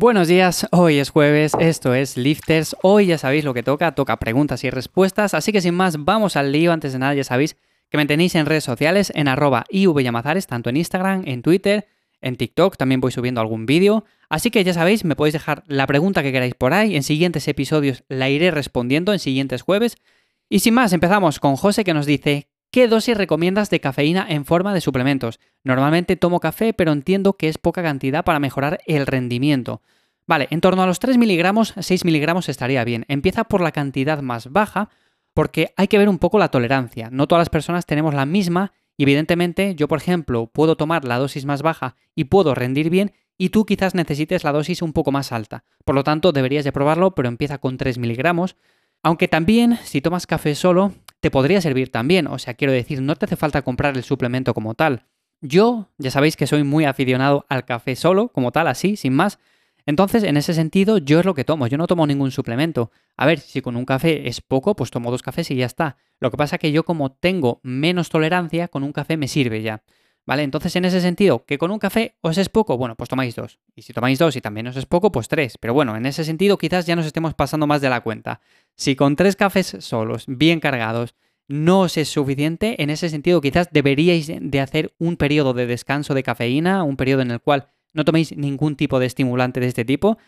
Buenos días, hoy es jueves, esto es Lifters, hoy ya sabéis lo que toca, toca preguntas y respuestas, así que sin más vamos al lío, antes de nada ya sabéis que me tenéis en redes sociales en arroba ivyamazares, tanto en Instagram, en Twitter, en TikTok, también voy subiendo algún vídeo, así que ya sabéis, me podéis dejar la pregunta que queráis por ahí, en siguientes episodios la iré respondiendo en siguientes jueves, y sin más, empezamos con José que nos dice, ¿Qué dosis recomiendas de cafeína en forma de suplementos? Normalmente tomo café, pero entiendo que es poca cantidad para mejorar el rendimiento. Vale, en torno a los 3 miligramos, 6 miligramos estaría bien. Empieza por la cantidad más baja, porque hay que ver un poco la tolerancia. No todas las personas tenemos la misma y evidentemente yo, por ejemplo, puedo tomar la dosis más baja y puedo rendir bien y tú quizás necesites la dosis un poco más alta. Por lo tanto, deberías de probarlo, pero empieza con 3 miligramos. Aunque también, si tomas café solo, podría servir también. O sea, quiero decir, no te hace falta comprar el suplemento como tal. Yo, ya sabéis que soy muy aficionado al café solo, como tal, así, sin más. Entonces, en ese sentido, yo es lo que tomo, yo no tomo ningún suplemento. A ver, si con un café es poco, pues tomo dos cafés y ya está. Lo que pasa es que yo como tengo menos tolerancia, con un café me sirve ya. ¿Vale? Entonces, en ese sentido, que con un café os es poco, bueno, pues tomáis dos. Y si tomáis dos y también os es poco, pues tres. Pero bueno, en ese sentido quizás ya nos estemos pasando más de la cuenta. Si con tres cafés solos, bien cargados, no os es suficiente, en ese sentido quizás deberíais de hacer un periodo de descanso de cafeína, un periodo en el cual no toméis ningún tipo de estimulante de este tipo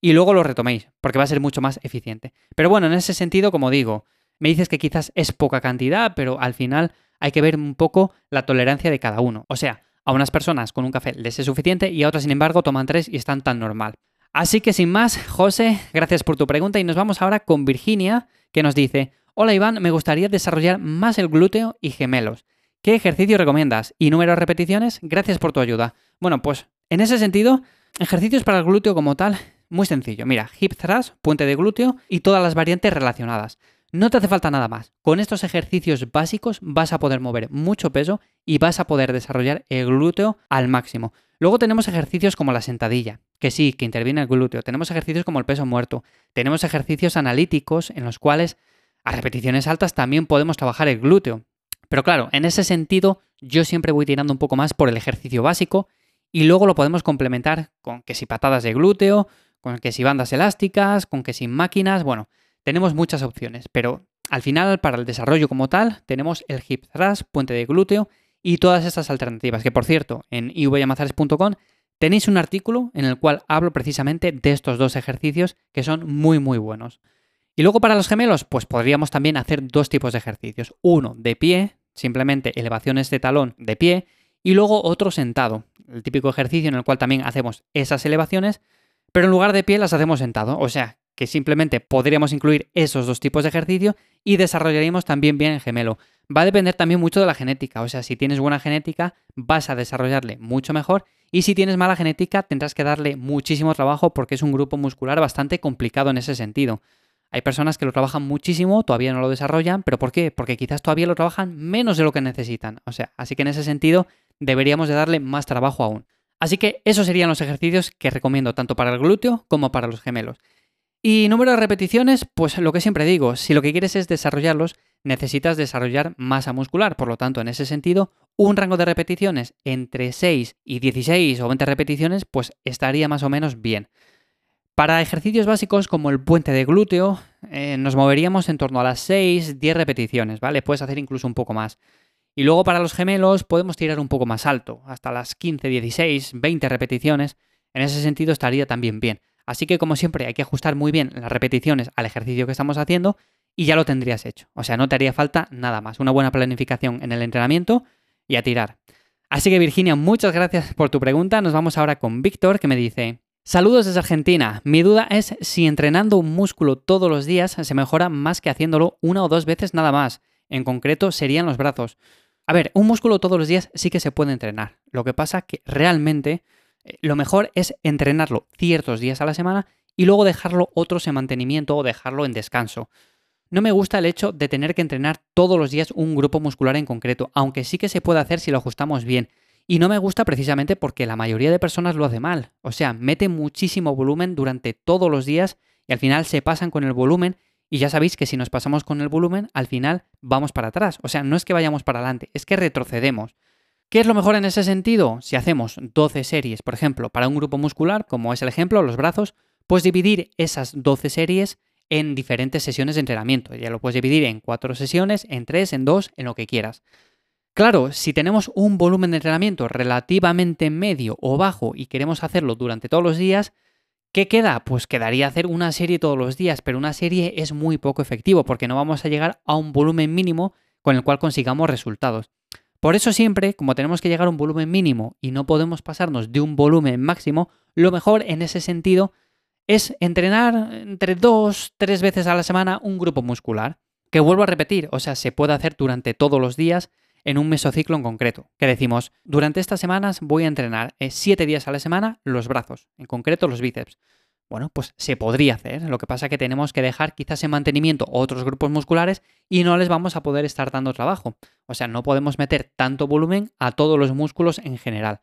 y luego lo retoméis, porque va a ser mucho más eficiente. Pero bueno, en ese sentido, como digo, me dices que quizás es poca cantidad, pero al final hay que ver un poco la tolerancia de cada uno. O sea, a unas personas con un café les es suficiente y a otras, sin embargo, toman tres y están tan normal. Así que sin más, José, gracias por tu pregunta y nos vamos ahora con Virginia, que nos dice, hola Iván, me gustaría desarrollar más el glúteo y gemelos. ¿Qué ejercicio recomiendas? ¿Y número de repeticiones? Gracias por tu ayuda. Bueno, pues en ese sentido, ejercicios para el glúteo como tal, muy sencillo. Mira, hip thrust, puente de glúteo y todas las variantes relacionadas. No te hace falta nada más. Con estos ejercicios básicos vas a poder mover mucho peso y vas a poder desarrollar el glúteo al máximo. Luego tenemos ejercicios como la sentadilla, que sí, que interviene el glúteo. Tenemos ejercicios como el peso muerto. Tenemos ejercicios analíticos en los cuales a repeticiones altas también podemos trabajar el glúteo. Pero claro, en ese sentido yo siempre voy tirando un poco más por el ejercicio básico y luego lo podemos complementar con que si patadas de glúteo, con que si bandas elásticas, con que si máquinas, bueno, tenemos muchas opciones, pero al final, para el desarrollo como tal, tenemos el hip thrust, puente de glúteo y todas estas alternativas. Que por cierto, en ivyamazares.com tenéis un artículo en el cual hablo precisamente de estos dos ejercicios que son muy, muy buenos. Y luego para los gemelos, pues podríamos también hacer dos tipos de ejercicios. Uno de pie, simplemente elevaciones de talón de pie, y luego otro sentado, el típico ejercicio en el cual también hacemos esas elevaciones, pero en lugar de pie las hacemos sentado. O sea, que simplemente podríamos incluir esos dos tipos de ejercicio y desarrollaríamos también bien el gemelo. Va a depender también mucho de la genética, o sea, si tienes buena genética vas a desarrollarle mucho mejor y si tienes mala genética tendrás que darle muchísimo trabajo porque es un grupo muscular bastante complicado en ese sentido. Hay personas que lo trabajan muchísimo, todavía no lo desarrollan, pero ¿por qué? Porque quizás todavía lo trabajan menos de lo que necesitan. O sea, así que en ese sentido deberíamos de darle más trabajo aún. Así que esos serían los ejercicios que recomiendo tanto para el glúteo como para los gemelos. Y número de repeticiones, pues lo que siempre digo, si lo que quieres es desarrollarlos, necesitas desarrollar masa muscular. Por lo tanto, en ese sentido, un rango de repeticiones entre 6 y 16 o 20 repeticiones, pues estaría más o menos bien. Para ejercicios básicos como el puente de glúteo, eh, nos moveríamos en torno a las 6, 10 repeticiones, ¿vale? Puedes hacer incluso un poco más. Y luego para los gemelos podemos tirar un poco más alto, hasta las 15, 16, 20 repeticiones. En ese sentido estaría también bien. Así que como siempre hay que ajustar muy bien las repeticiones al ejercicio que estamos haciendo y ya lo tendrías hecho. O sea, no te haría falta nada más. Una buena planificación en el entrenamiento y a tirar. Así que Virginia, muchas gracias por tu pregunta. Nos vamos ahora con Víctor que me dice, saludos desde Argentina. Mi duda es si entrenando un músculo todos los días se mejora más que haciéndolo una o dos veces nada más. En concreto serían los brazos. A ver, un músculo todos los días sí que se puede entrenar. Lo que pasa que realmente eh, lo mejor es entrenarlo ciertos días a la semana y luego dejarlo otros en mantenimiento o dejarlo en descanso. No me gusta el hecho de tener que entrenar todos los días un grupo muscular en concreto, aunque sí que se puede hacer si lo ajustamos bien. Y no me gusta precisamente porque la mayoría de personas lo hace mal. O sea, mete muchísimo volumen durante todos los días y al final se pasan con el volumen y ya sabéis que si nos pasamos con el volumen, al final vamos para atrás. O sea, no es que vayamos para adelante, es que retrocedemos. ¿Qué es lo mejor en ese sentido? Si hacemos 12 series, por ejemplo, para un grupo muscular, como es el ejemplo, los brazos, pues dividir esas 12 series en diferentes sesiones de entrenamiento. Ya lo puedes dividir en 4 sesiones, en 3, en 2, en lo que quieras. Claro, si tenemos un volumen de entrenamiento relativamente medio o bajo y queremos hacerlo durante todos los días, ¿qué queda? Pues quedaría hacer una serie todos los días, pero una serie es muy poco efectivo porque no vamos a llegar a un volumen mínimo con el cual consigamos resultados. Por eso siempre, como tenemos que llegar a un volumen mínimo y no podemos pasarnos de un volumen máximo, lo mejor en ese sentido es entrenar entre dos, tres veces a la semana un grupo muscular. Que vuelvo a repetir, o sea, se puede hacer durante todos los días en un mesociclo en concreto. Que decimos, durante estas semanas voy a entrenar eh, siete días a la semana los brazos, en concreto los bíceps. Bueno, pues se podría hacer. Lo que pasa es que tenemos que dejar quizás en mantenimiento otros grupos musculares y no les vamos a poder estar dando trabajo. O sea, no podemos meter tanto volumen a todos los músculos en general.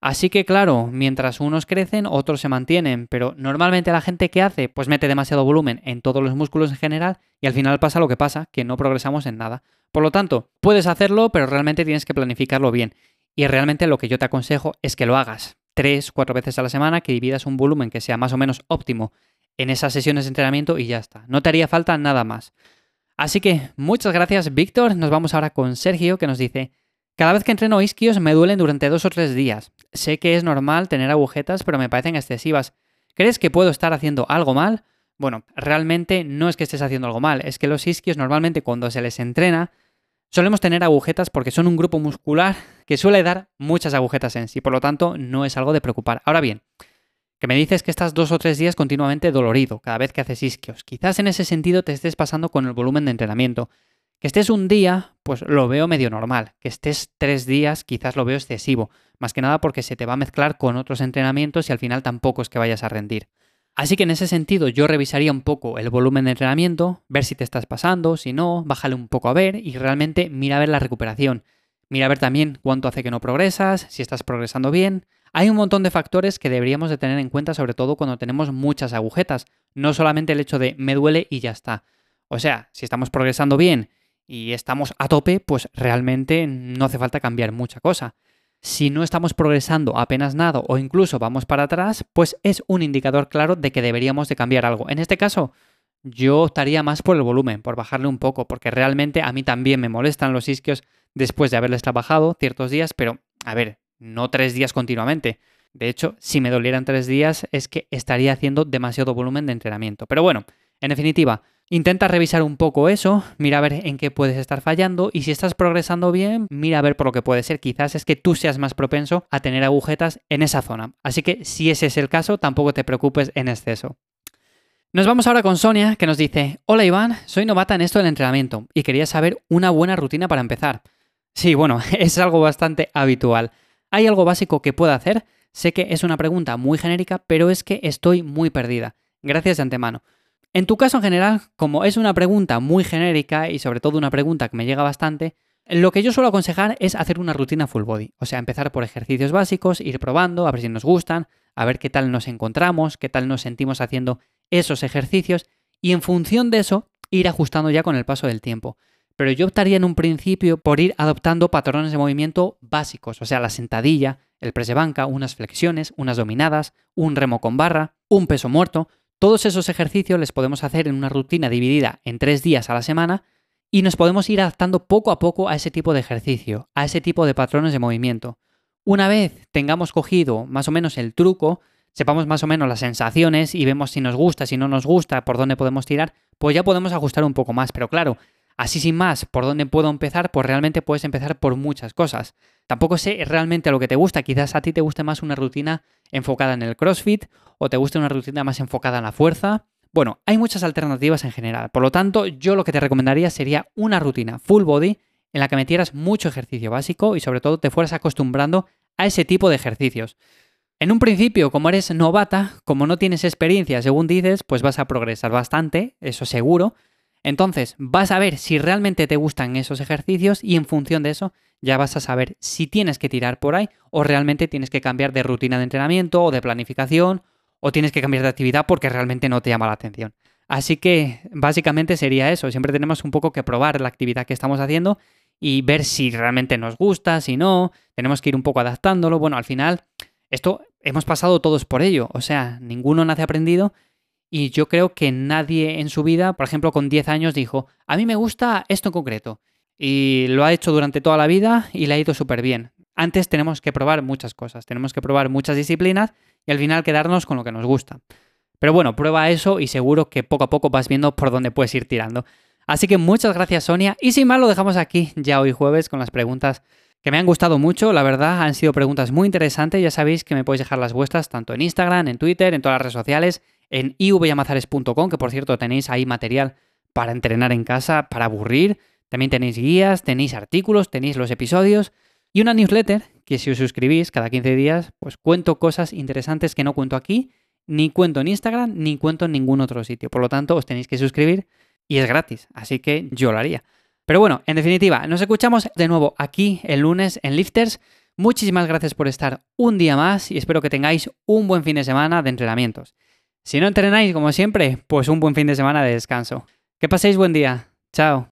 Así que claro, mientras unos crecen, otros se mantienen, pero normalmente la gente que hace, pues mete demasiado volumen en todos los músculos en general y al final pasa lo que pasa, que no progresamos en nada. Por lo tanto, puedes hacerlo, pero realmente tienes que planificarlo bien. Y realmente lo que yo te aconsejo es que lo hagas tres, cuatro veces a la semana, que dividas un volumen que sea más o menos óptimo en esas sesiones de entrenamiento y ya está. No te haría falta nada más. Así que muchas gracias, Víctor. Nos vamos ahora con Sergio, que nos dice: Cada vez que entreno isquios me duelen durante dos o tres días. Sé que es normal tener agujetas, pero me parecen excesivas. ¿Crees que puedo estar haciendo algo mal? Bueno, realmente no es que estés haciendo algo mal, es que los isquios normalmente cuando se les entrena Solemos tener agujetas porque son un grupo muscular que suele dar muchas agujetas en sí, por lo tanto no es algo de preocupar. Ahora bien, que me dices que estás dos o tres días continuamente dolorido cada vez que haces isquios. Quizás en ese sentido te estés pasando con el volumen de entrenamiento. Que estés un día, pues lo veo medio normal. Que estés tres días, quizás lo veo excesivo. Más que nada porque se te va a mezclar con otros entrenamientos y al final tampoco es que vayas a rendir. Así que en ese sentido yo revisaría un poco el volumen de entrenamiento, ver si te estás pasando, si no, bájale un poco a ver y realmente mira a ver la recuperación. Mira a ver también cuánto hace que no progresas, si estás progresando bien. Hay un montón de factores que deberíamos de tener en cuenta, sobre todo cuando tenemos muchas agujetas. No solamente el hecho de me duele y ya está. O sea, si estamos progresando bien y estamos a tope, pues realmente no hace falta cambiar mucha cosa. Si no estamos progresando apenas nada o incluso vamos para atrás, pues es un indicador claro de que deberíamos de cambiar algo. En este caso, yo optaría más por el volumen, por bajarle un poco, porque realmente a mí también me molestan los isquios después de haberles trabajado ciertos días, pero a ver, no tres días continuamente. De hecho, si me dolieran tres días es que estaría haciendo demasiado volumen de entrenamiento. Pero bueno, en definitiva, Intenta revisar un poco eso, mira a ver en qué puedes estar fallando y si estás progresando bien, mira a ver por lo que puede ser. Quizás es que tú seas más propenso a tener agujetas en esa zona. Así que si ese es el caso, tampoco te preocupes en exceso. Nos vamos ahora con Sonia, que nos dice, hola Iván, soy novata en esto del entrenamiento y quería saber una buena rutina para empezar. Sí, bueno, es algo bastante habitual. ¿Hay algo básico que pueda hacer? Sé que es una pregunta muy genérica, pero es que estoy muy perdida. Gracias de antemano. En tu caso en general, como es una pregunta muy genérica y sobre todo una pregunta que me llega bastante, lo que yo suelo aconsejar es hacer una rutina full body, o sea, empezar por ejercicios básicos, ir probando, a ver si nos gustan, a ver qué tal nos encontramos, qué tal nos sentimos haciendo esos ejercicios y en función de eso ir ajustando ya con el paso del tiempo. Pero yo optaría en un principio por ir adoptando patrones de movimiento básicos, o sea, la sentadilla, el press de banca, unas flexiones, unas dominadas, un remo con barra, un peso muerto, todos esos ejercicios les podemos hacer en una rutina dividida en tres días a la semana y nos podemos ir adaptando poco a poco a ese tipo de ejercicio, a ese tipo de patrones de movimiento. Una vez tengamos cogido más o menos el truco, sepamos más o menos las sensaciones y vemos si nos gusta, si no nos gusta, por dónde podemos tirar, pues ya podemos ajustar un poco más. Pero claro, Así sin más, ¿por dónde puedo empezar? Pues realmente puedes empezar por muchas cosas. Tampoco sé realmente lo que te gusta, quizás a ti te guste más una rutina enfocada en el CrossFit o te guste una rutina más enfocada en la fuerza. Bueno, hay muchas alternativas en general, por lo tanto yo lo que te recomendaría sería una rutina full body en la que metieras mucho ejercicio básico y sobre todo te fueras acostumbrando a ese tipo de ejercicios. En un principio, como eres novata, como no tienes experiencia, según dices, pues vas a progresar bastante, eso seguro, entonces, vas a ver si realmente te gustan esos ejercicios y en función de eso ya vas a saber si tienes que tirar por ahí o realmente tienes que cambiar de rutina de entrenamiento o de planificación o tienes que cambiar de actividad porque realmente no te llama la atención. Así que básicamente sería eso, siempre tenemos un poco que probar la actividad que estamos haciendo y ver si realmente nos gusta, si no, tenemos que ir un poco adaptándolo. Bueno, al final, esto hemos pasado todos por ello, o sea, ninguno nace aprendido y yo creo que nadie en su vida, por ejemplo, con 10 años dijo, a mí me gusta esto en concreto. Y lo ha hecho durante toda la vida y le ha ido súper bien. Antes tenemos que probar muchas cosas, tenemos que probar muchas disciplinas y al final quedarnos con lo que nos gusta. Pero bueno, prueba eso y seguro que poco a poco vas viendo por dónde puedes ir tirando. Así que muchas gracias Sonia y sin más lo dejamos aquí ya hoy jueves con las preguntas que me han gustado mucho, la verdad han sido preguntas muy interesantes, ya sabéis que me podéis dejar las vuestras tanto en Instagram, en Twitter, en todas las redes sociales, en ivyamazares.com, que por cierto tenéis ahí material para entrenar en casa, para aburrir, también tenéis guías, tenéis artículos, tenéis los episodios y una newsletter que si os suscribís cada 15 días, pues cuento cosas interesantes que no cuento aquí, ni cuento en Instagram, ni cuento en ningún otro sitio. Por lo tanto, os tenéis que suscribir y es gratis, así que yo lo haría. Pero bueno, en definitiva, nos escuchamos de nuevo aquí el lunes en Lifters. Muchísimas gracias por estar un día más y espero que tengáis un buen fin de semana de entrenamientos. Si no entrenáis como siempre, pues un buen fin de semana de descanso. Que paséis buen día. Chao.